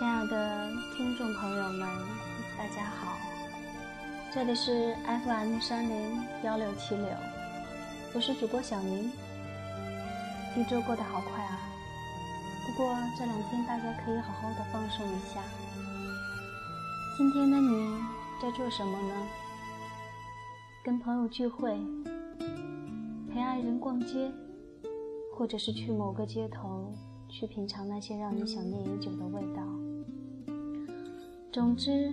亲爱的听众朋友们，大家好，这里是 FM 三零幺六七六，我是主播小宁。一周过得好快啊，不过这两天大家可以好好的放松一下。今天的你在做什么呢？跟朋友聚会，陪爱人逛街，或者是去某个街头去品尝那些让你想念已久的味道。总之，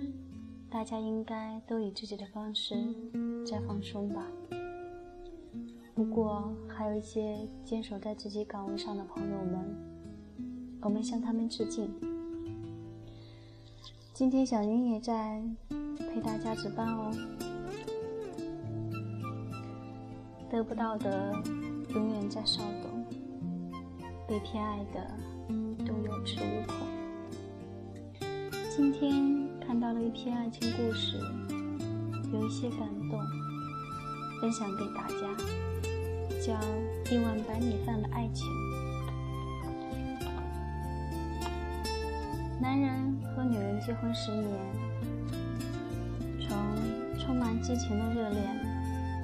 大家应该都以自己的方式在放松吧。不过，还有一些坚守在自己岗位上的朋友们，我们向他们致敬。今天小云也在陪大家值班哦。得不到的永远在骚动，被偏爱的都有恃无恐。今天看到了一篇爱情故事，有一些感动，分享给大家，叫《一碗白米饭的爱情》。男人和女人结婚十年，从充满激情的热恋。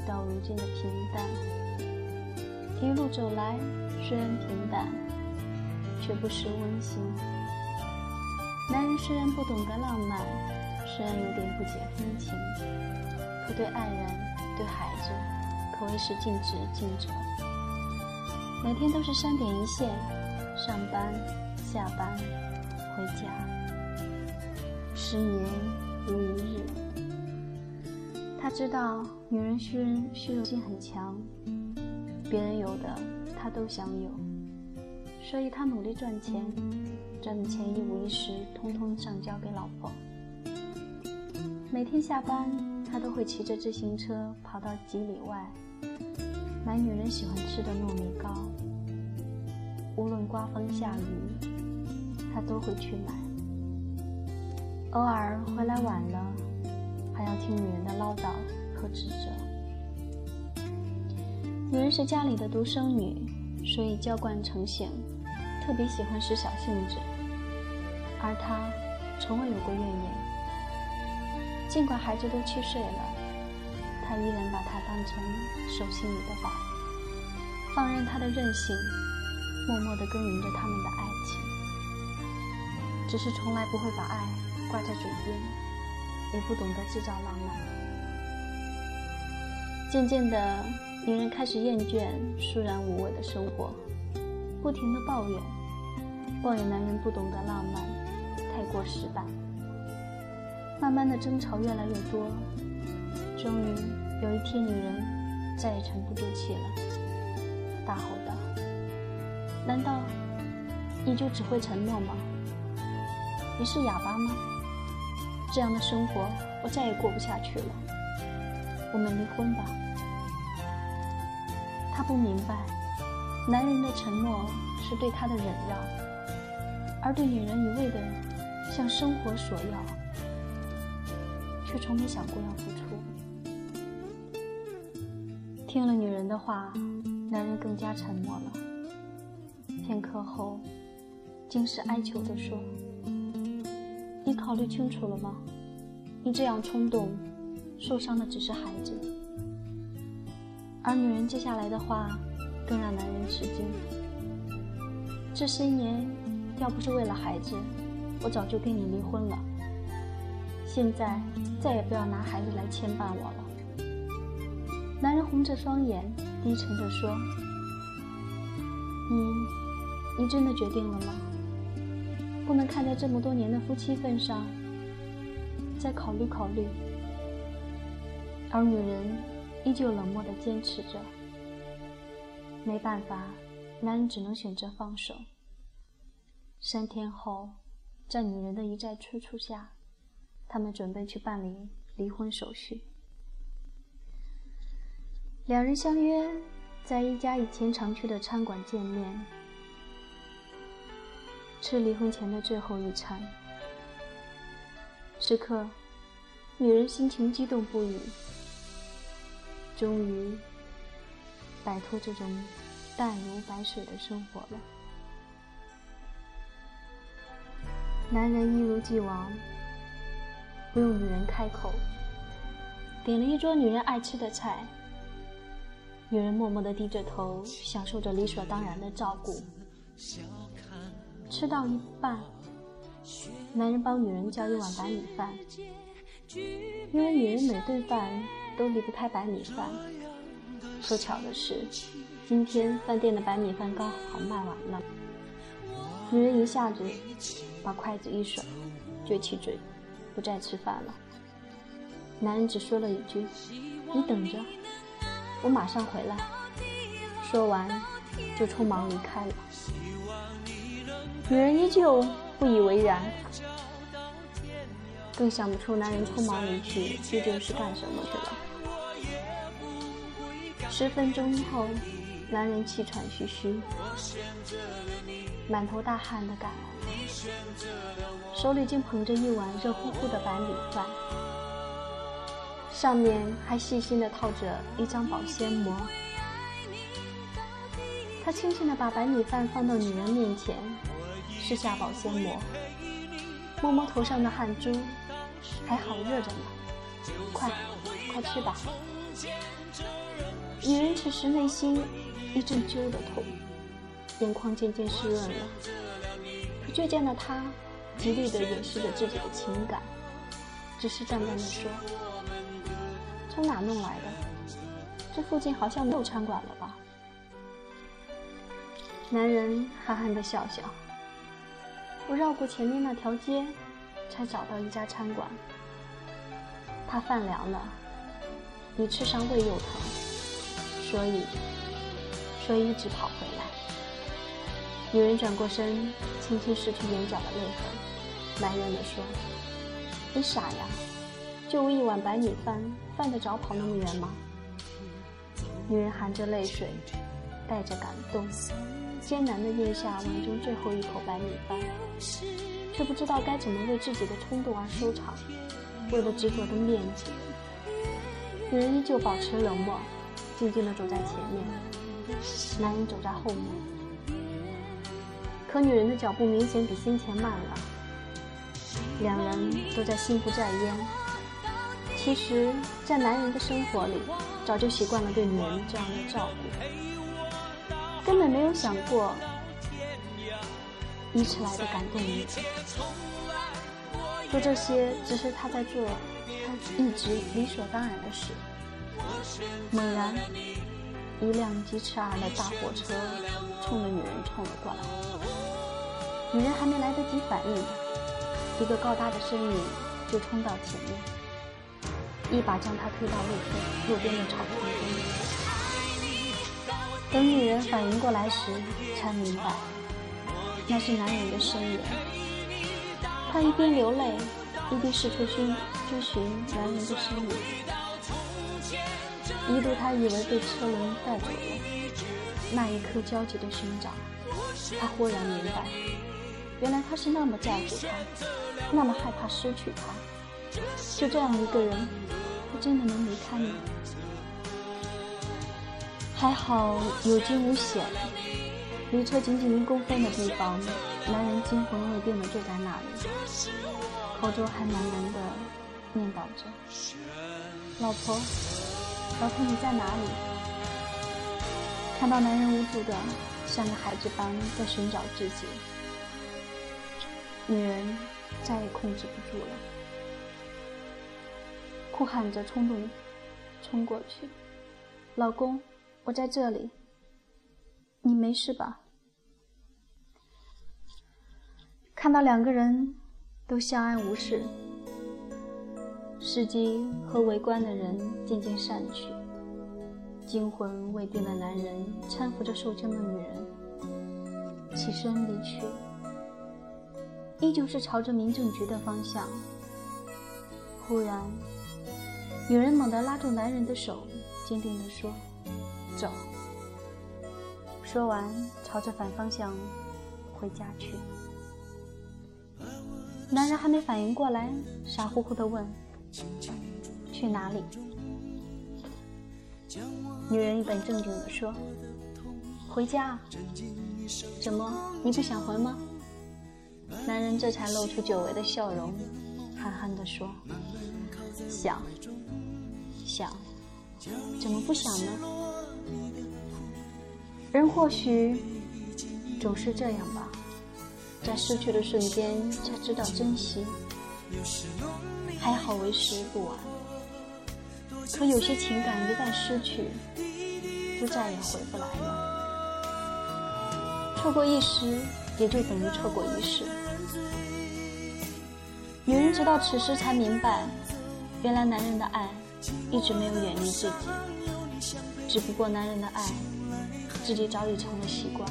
到如今的平淡，一路走来，虽然平淡，却不失温馨。男人虽然不懂得浪漫，虽然有点不解风情，可对爱人、对孩子，可谓是尽职尽责。每天都是三点一线，上班、下班、回家，十年如一日。他知道女人虚荣虚荣心很强，别人有的他都想有，所以他努力赚钱，赚的钱一五一十通通上交给老婆。每天下班，他都会骑着自行车跑到几里外，买女人喜欢吃的糯米糕。无论刮风下雨，他都会去买。偶尔回来晚了。还要听女人的唠叨和指责。女人是家里的独生女，所以娇惯成性，特别喜欢使小性子。而她从未有过怨言。尽管孩子都七岁了，她依然把她当成手心里的宝，放任她的任性，默默地耕耘着他们的爱情。只是从来不会把爱挂在嘴边。也不懂得制造浪漫。渐渐的，女人开始厌倦疏然无味的生活，不停的抱怨，抱怨男人不懂得浪漫，太过死板。慢慢的，争吵越来越多。终于有一天，女人再也沉不住气了，大吼道：“难道你就只会承诺吗？你是哑巴吗？”这样的生活，我再也过不下去了。我们离婚吧。不明白，男人的承诺是对他的忍让，而对女人一味的向生活索要，却从没想过要付出。听了女人的话，男人更加沉默了。片刻后，竟是哀求的说。你考虑清楚了吗？你这样冲动，受伤的只是孩子。而女人接下来的话，更让男人吃惊。这些年，要不是为了孩子，我早就跟你离婚了。现在，再也不要拿孩子来牵绊我了。男人红着双眼，低沉着说：“你，你真的决定了吗？”不能看在这么多年的夫妻份上，再考虑考虑。而女人依旧冷漠的坚持着。没办法，男人只能选择放手。三天后，在女人的一再催促下，他们准备去办理离婚手续。两人相约在一家以前常去的餐馆见面。吃离婚前的最后一餐，此刻，女人心情激动不已，终于摆脱这种淡如白水的生活了。男人一如既往，不用女人开口，点了一桌女人爱吃的菜。女人默默地低着头，享受着理所当然的照顾。吃到一半，男人帮女人叫一碗白米饭，因为女人每顿饭都离不开白米饭。可巧的是，今天饭店的白米饭刚好卖完了。女人一下子把筷子一甩，撅起嘴，不再吃饭了。男人只说了一句：“你等着。”我马上回来。说完，就匆忙离开了。女人依旧不以为然，更想不出男人匆忙离去究竟是干什么去了。十分钟后，男人气喘吁吁，满头大汗的赶来，手里竟捧着一碗热乎乎的白米饭。上面还细心地套着一张保鲜膜。他轻轻地把白米饭放到女人面前，撕下保鲜膜，摸摸头上的汗珠，还好热着呢。快，快吃吧。女人此时内心一阵揪的痛，眼眶渐渐湿润了。可倔强的她极力的掩饰着自己的情感，只是淡淡的说。从哪弄来的？这附近好像没有餐馆了吧？男人憨憨的笑笑。我绕过前面那条街，才找到一家餐馆。怕饭凉了，你吃上胃又疼，所以，所以一直跑回来。女人转过身，轻轻拭去眼角的泪痕，埋怨地说：“你傻呀。”就为一碗白米饭，犯得着跑那么远吗？女人含着泪水，带着感动，艰难地咽下碗中最后一口白米饭，却不知道该怎么为自己的冲动而收场。为了执着的面子，女人依旧保持冷漠，静静地走在前面，男人走在后面。可女人的脚步明显比先前慢了，两人都在心不在焉。其实，在男人的生活里，早就习惯了对女人这样的照顾，根本没有想过以此来的感动女人。做这些，只是他在做他一直理所当然的事。猛然，一辆疾驰而来的大货车冲着女人冲了过来，女人还没来得及反应，一个高大的身影就冲到前面。一把将她推到路边路边的草丛中。等女人反应过来时，才明白那是男人的身影。她一边流泪，一边四处寻追寻男人的身影。一度，他以为被车轮带走了。那一刻，焦急的寻找，他忽然明白，原来他是那么在乎她，那么害怕失去她。就这样一个人。他真的能离开你？还好有惊无险，离车仅仅一公分的地方，男人惊魂未定的坐在那里，口中还喃喃的念叨着：“老婆，老婆你在哪里？”看到男人无助的像个孩子般在寻找自己，女人再也控制不住了。哭喊着，冲动冲过去，老公，我在这里，你没事吧？看到两个人都相安无事，司机和围观的人渐渐散去，惊魂未定的男人搀扶着受惊的女人，起身离去，依旧是朝着民政局的方向。忽然。女人猛地拉住男人的手，坚定地说：“走。”说完，朝着反方向回家去。男人还没反应过来，傻乎乎地问：“去哪里？”女人一本正经地说：“回家。”怎么，你不想回吗？男人这才露出久违的笑容，憨憨地说：“想，想，怎么不想呢？人或许总是这样吧，在失去的瞬间才知道珍惜。还好为时不晚，可有些情感一旦失去，就再也回不来了。错过一时。”也就等于错过一世。女人直到此时才明白，原来男人的爱一直没有远离自己，只不过男人的爱，自己早已成了习惯。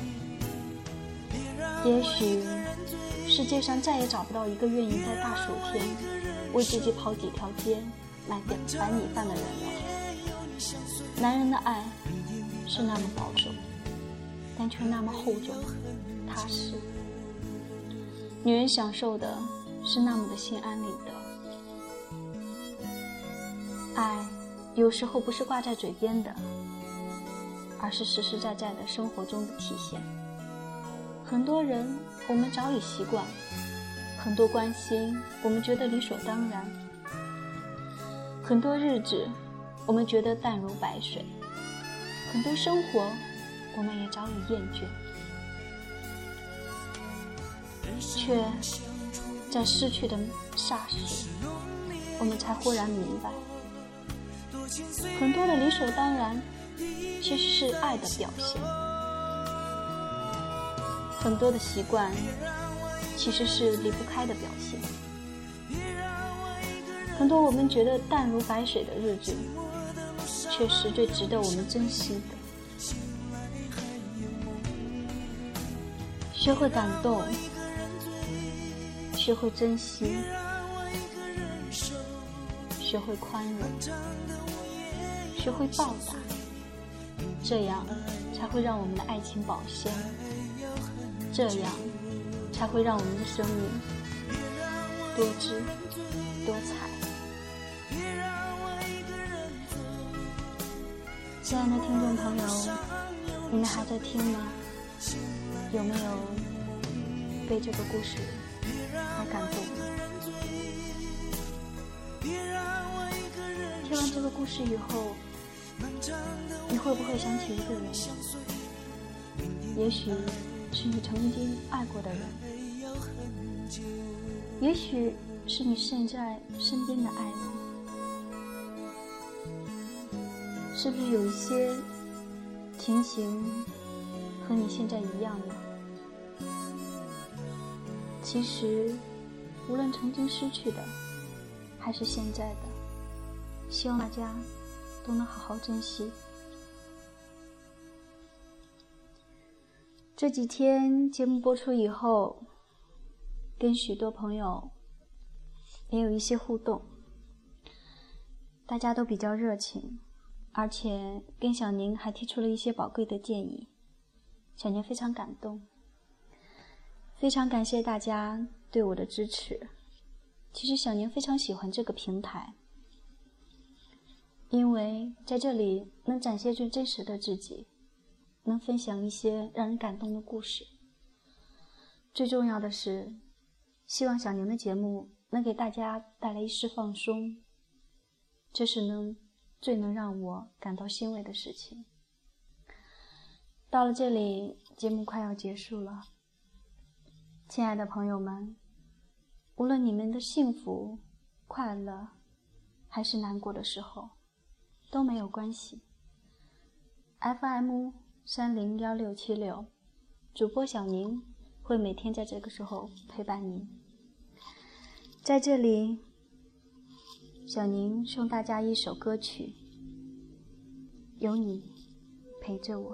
也许世界上再也找不到一个愿意在大暑天为自己跑几条街买点白米饭的人了。男人的爱是那么保守，但却那么厚重。踏实，女人享受的是那么的心安理得。爱，有时候不是挂在嘴边的，而是实实在在的生活中的体现。很多人，我们早已习惯；很多关心，我们觉得理所当然；很多日子，我们觉得淡如白水；很多生活，我们也早已厌倦。却在失去的霎时，我们才忽然明白，很多的理所当然，其实是爱的表现；很多的习惯，其实是离不开的表现；很多我们觉得淡如白水的日子，却是最值得我们珍惜的。学会感动。学会珍惜，学会宽容，学会报答，这样才会让我们的爱情保鲜，这样才会让我们的生命多姿多彩。亲爱的听众朋友，你们还在听吗？有没有被这个故事？好感动。听完这个故事以后，你会不会想起一个人？也许是你曾经爱过的人，也许是你现在身边的爱人。是不是有一些情形和你现在一样呢？其实，无论曾经失去的，还是现在的，希望大家都能好好珍惜。这几天节目播出以后，跟许多朋友也有一些互动，大家都比较热情，而且跟小宁还提出了一些宝贵的建议，小宁非常感动。非常感谢大家对我的支持。其实小宁非常喜欢这个平台，因为在这里能展现最真实的自己，能分享一些让人感动的故事。最重要的是，希望小宁的节目能给大家带来一丝放松，这是能最能让我感到欣慰的事情。到了这里，节目快要结束了。亲爱的朋友们，无论你们的幸福、快乐，还是难过的时候，都没有关系。FM 三零幺六七六，主播小宁会每天在这个时候陪伴您。在这里，小宁送大家一首歌曲，《有你陪着我》。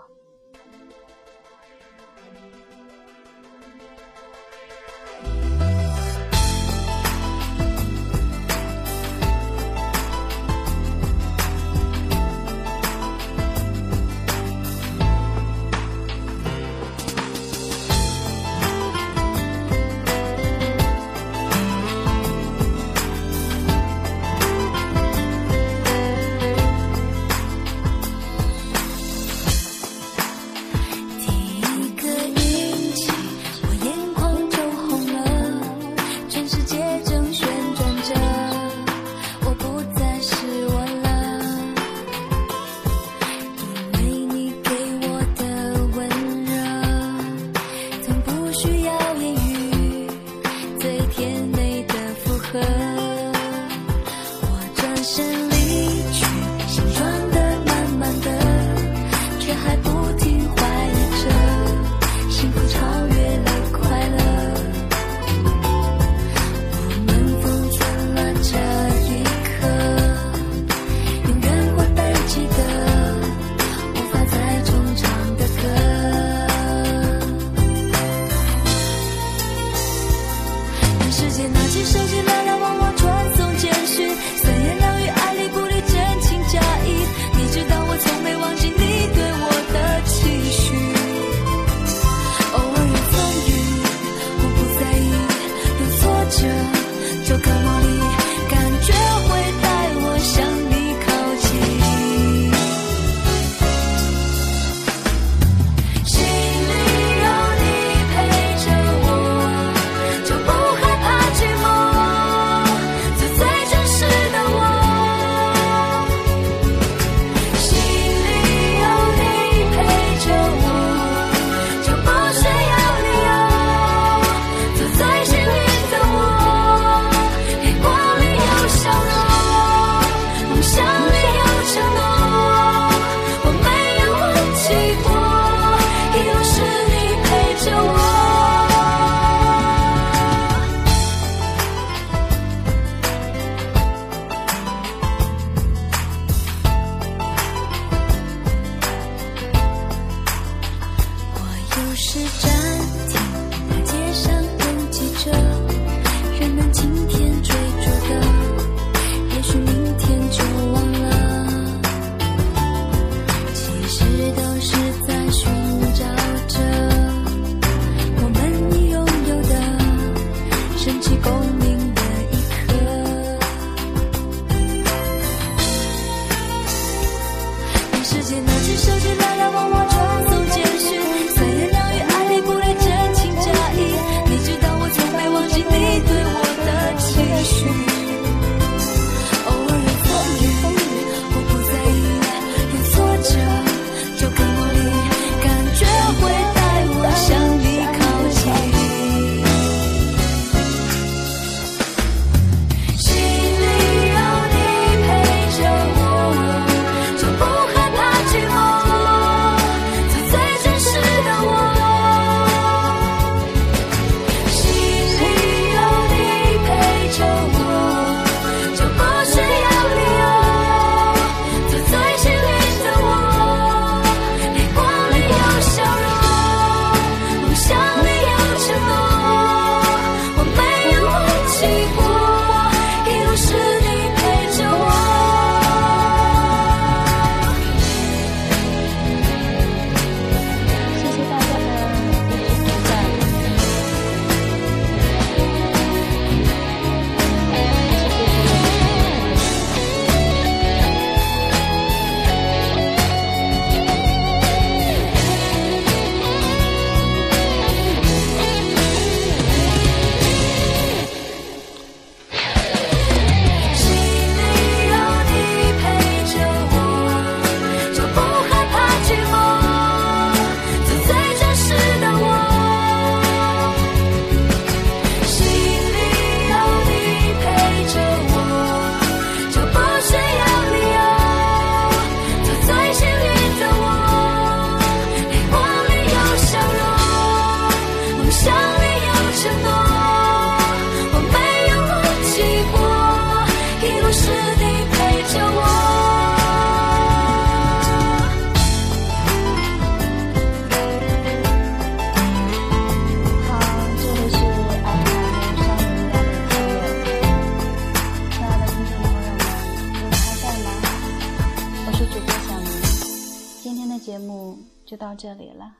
就到这里了，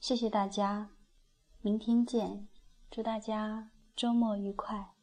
谢谢大家，明天见，祝大家周末愉快。